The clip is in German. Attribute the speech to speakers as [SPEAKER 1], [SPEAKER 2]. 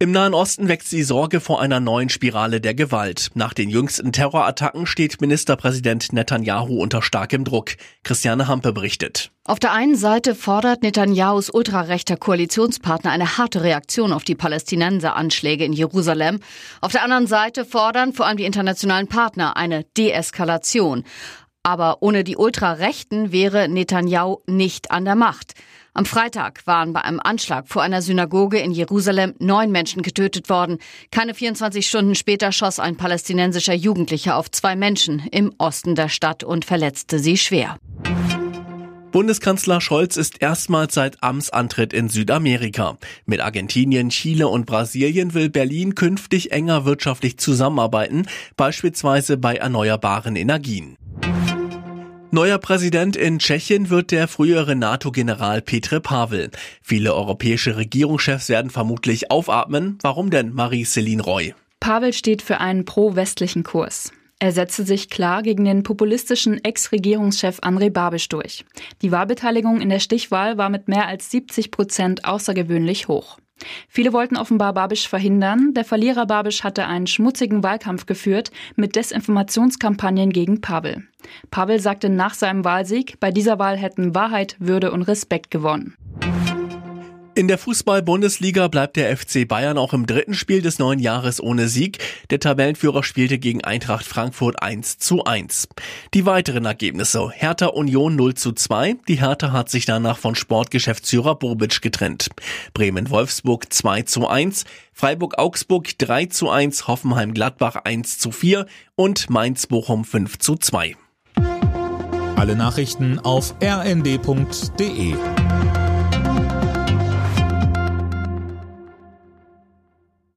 [SPEAKER 1] Im Nahen Osten wächst die Sorge vor einer neuen Spirale der Gewalt. Nach den jüngsten Terrorattacken steht Ministerpräsident Netanyahu unter starkem Druck. Christiane Hampe berichtet.
[SPEAKER 2] Auf der einen Seite fordert Netanyahus ultrarechter Koalitionspartner eine harte Reaktion auf die Palästinenser-Anschläge in Jerusalem. Auf der anderen Seite fordern vor allem die internationalen Partner eine Deeskalation. Aber ohne die Ultrarechten wäre Netanyahu nicht an der Macht. Am Freitag waren bei einem Anschlag vor einer Synagoge in Jerusalem neun Menschen getötet worden. Keine 24 Stunden später schoss ein palästinensischer Jugendlicher auf zwei Menschen im Osten der Stadt und verletzte sie schwer.
[SPEAKER 1] Bundeskanzler Scholz ist erstmals seit Amtsantritt in Südamerika. Mit Argentinien, Chile und Brasilien will Berlin künftig enger wirtschaftlich zusammenarbeiten, beispielsweise bei erneuerbaren Energien. Neuer Präsident in Tschechien wird der frühere NATO-General Petr Pavel. Viele europäische Regierungschefs werden vermutlich aufatmen. Warum denn, Marie-Céline Roy?
[SPEAKER 3] Pavel steht für einen pro-westlichen Kurs. Er setzte sich klar gegen den populistischen Ex-Regierungschef André Babisch durch. Die Wahlbeteiligung in der Stichwahl war mit mehr als 70 Prozent außergewöhnlich hoch. Viele wollten offenbar Babisch verhindern. Der Verlierer Babisch hatte einen schmutzigen Wahlkampf geführt mit Desinformationskampagnen gegen Pavel. Pavel sagte nach seinem Wahlsieg, bei dieser Wahl hätten Wahrheit, Würde und Respekt gewonnen.
[SPEAKER 1] In der Fußball-Bundesliga bleibt der FC Bayern auch im dritten Spiel des neuen Jahres ohne Sieg. Der Tabellenführer spielte gegen Eintracht Frankfurt 1 zu 1. Die weiteren Ergebnisse. Hertha Union 0 zu 2. Die Hertha hat sich danach von Sportgeschäftsführer Bobic getrennt. Bremen Wolfsburg 2 zu 1. Freiburg Augsburg 3 zu 1. Hoffenheim Gladbach 1 zu 4. Und Mainz Bochum 5 zu 2.
[SPEAKER 4] Alle Nachrichten auf rnd.de